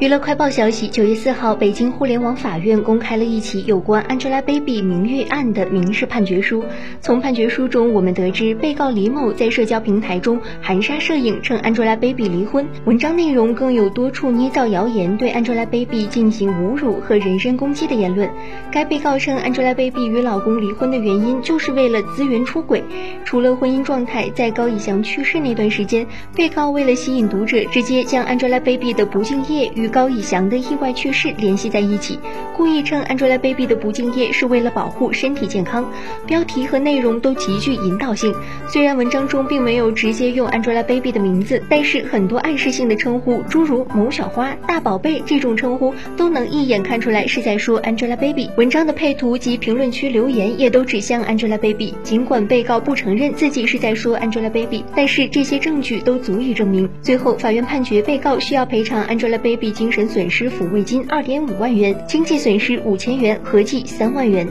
娱乐快报消息，九月四号，北京互联网法院公开了一起有关 Angelababy 名誉案的民事判决书。从判决书中，我们得知，被告李某在社交平台中含沙射影称 Angelababy 离婚，文章内容更有多处捏造谣言，对 Angelababy 进行侮辱和人身攻击的言论。该被告称，Angelababy 与老公离婚的原因就是为了资源出轨。除了婚姻状态，在高以翔去世那段时间，被告为了吸引读者，直接将 Angelababy 的不敬业与高以翔的意外去世联系在一起，故意称 Angelababy 的不敬业是为了保护身体健康，标题和内容都极具引导性。虽然文章中并没有直接用 Angelababy 的名字，但是很多暗示性的称呼，诸如“某小花”“大宝贝”这种称呼，都能一眼看出来是在说 Angelababy。文章的配图及评论区留言也都指向 Angelababy。尽管被告不承认自己是在说 Angelababy，但是这些证据都足以证明。最后，法院判决被告需要赔偿 Angelababy 精神。损失抚慰金二点五万元，经济损失五千元，合计三万元。